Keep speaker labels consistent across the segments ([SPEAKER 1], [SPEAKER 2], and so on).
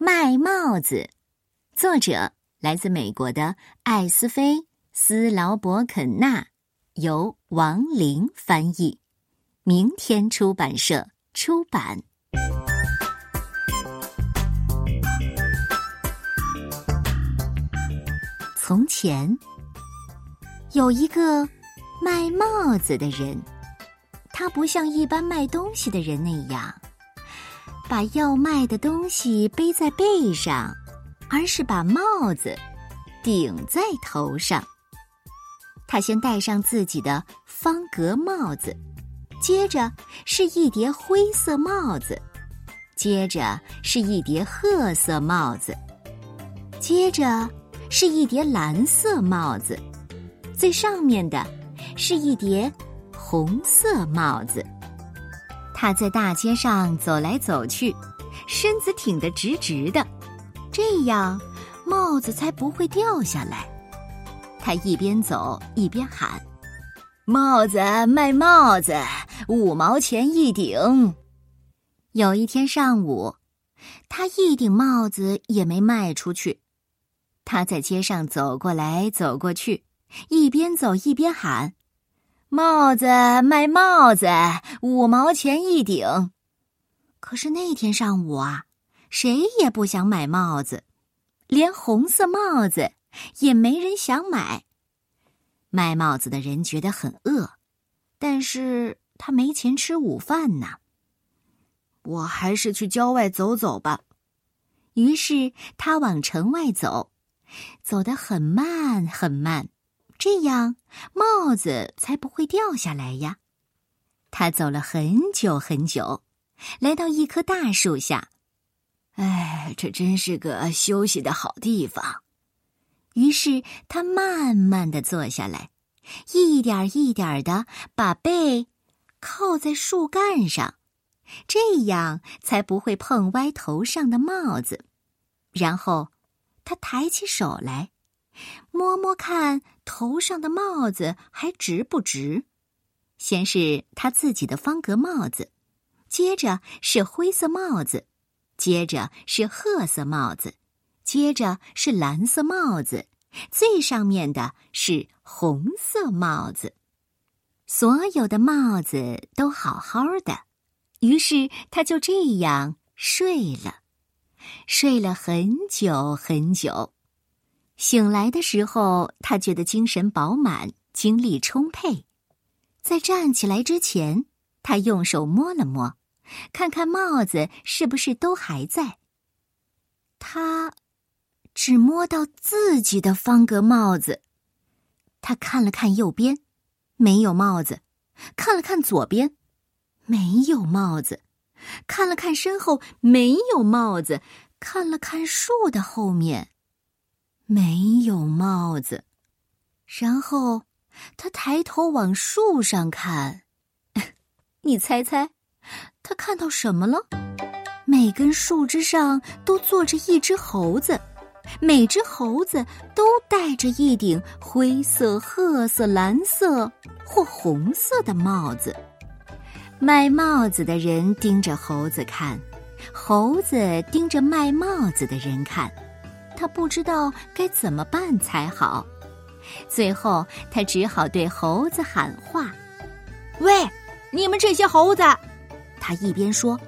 [SPEAKER 1] 卖帽子，作者来自美国的艾斯菲·斯劳伯肯纳，由王林翻译，明天出版社出版。从前，有一个卖帽子的人，他不像一般卖东西的人那样。把要卖的东西背在背上，而是把帽子顶在头上。他先戴上自己的方格帽子，接着是一叠灰色帽子，接着是一叠褐色帽子，接着是一叠蓝色帽子，最上面的是一叠红色帽子。他在大街上走来走去，身子挺得直直的，这样帽子才不会掉下来。他一边走一边喊：“帽子卖帽子，五毛钱一顶。”有一天上午，他一顶帽子也没卖出去。他在街上走过来走过去，一边走一边喊。帽子卖帽子，五毛钱一顶。可是那天上午啊，谁也不想买帽子，连红色帽子也没人想买。卖帽子的人觉得很饿，但是他没钱吃午饭呢。我还是去郊外走走吧。于是他往城外走，走得很慢很慢。这样帽子才不会掉下来呀。他走了很久很久，来到一棵大树下。哎，这真是个休息的好地方。于是他慢慢的坐下来，一点一点的把背靠在树干上，这样才不会碰歪头上的帽子。然后他抬起手来。摸摸看头上的帽子还直不直？先是他自己的方格帽子，接着是灰色帽子，接着是褐色帽子，接着是蓝色帽子，最上面的是红色帽子。所有的帽子都好好的，于是他就这样睡了，睡了很久很久。醒来的时候，他觉得精神饱满，精力充沛。在站起来之前，他用手摸了摸，看看帽子是不是都还在。他只摸到自己的方格帽子。他看了看右边，没有帽子；看了看左边，没有帽子；看了看身后，没有帽子；看了看树的后面。没有帽子，然后他抬头往树上看，你猜猜，他看到什么了？每根树枝上都坐着一只猴子，每只猴子都戴着一顶灰色、褐色、蓝色或红色的帽子。卖帽子的人盯着猴子看，猴子盯着卖帽子的人看。他不知道该怎么办才好，最后他只好对猴子喊话：“
[SPEAKER 2] 喂，你们这些猴子！”
[SPEAKER 1] 他一边说，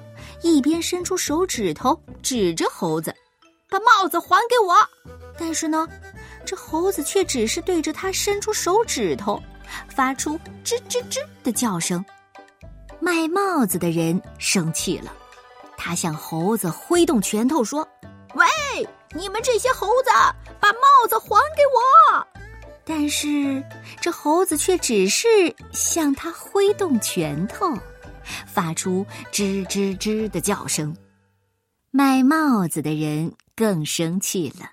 [SPEAKER 1] 一边伸出手指头指着猴子：“
[SPEAKER 2] 把帽子还给我！”
[SPEAKER 1] 但是呢，这猴子却只是对着他伸出手指头，发出吱吱吱的叫声。卖帽子的人生气了，他向猴子挥动拳头说：“
[SPEAKER 2] 喂！”你们这些猴子，把帽子还给我！
[SPEAKER 1] 但是这猴子却只是向他挥动拳头，发出吱吱吱的叫声。卖帽子的人更生气了，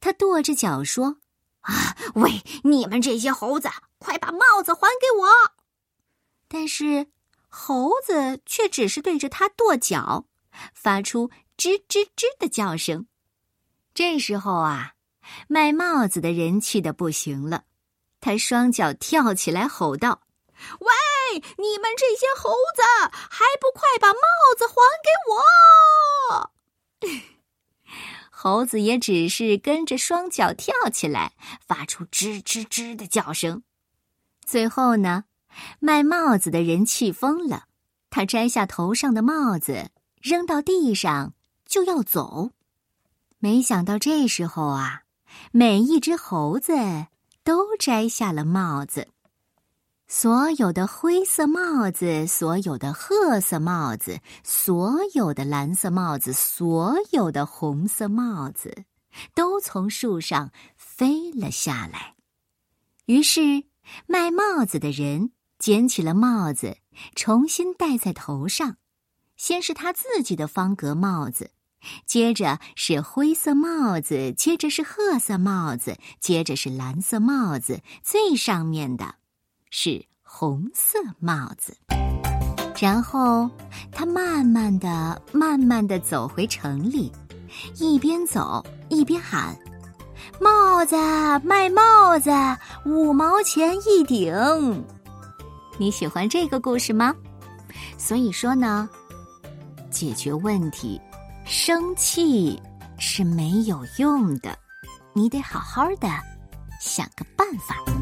[SPEAKER 1] 他跺着脚说：“
[SPEAKER 2] 啊，喂，你们这些猴子，快把帽子还给我！”
[SPEAKER 1] 但是猴子却只是对着他跺脚，发出吱吱吱的叫声。这时候啊，卖帽子的人气的不行了，他双脚跳起来吼道：“
[SPEAKER 2] 喂，你们这些猴子，还不快把帽子还给我！”
[SPEAKER 1] 猴子也只是跟着双脚跳起来，发出吱吱吱的叫声。最后呢，卖帽子的人气疯了，他摘下头上的帽子，扔到地上就要走。没想到这时候啊，每一只猴子都摘下了帽子。所有的灰色帽子，所有的褐色帽子，所有的蓝色帽子，所有的红色帽子，都从树上飞了下来。于是，卖帽子的人捡起了帽子，重新戴在头上。先是他自己的方格帽子，接着是灰色帽子，接着是褐色帽子，接着是蓝色帽子，最上面的。是红色帽子，然后他慢慢的、慢慢的走回城里，一边走一边喊：“帽子卖帽子，五毛钱一顶。”你喜欢这个故事吗？所以说呢，解决问题，生气是没有用的，你得好好的想个办法。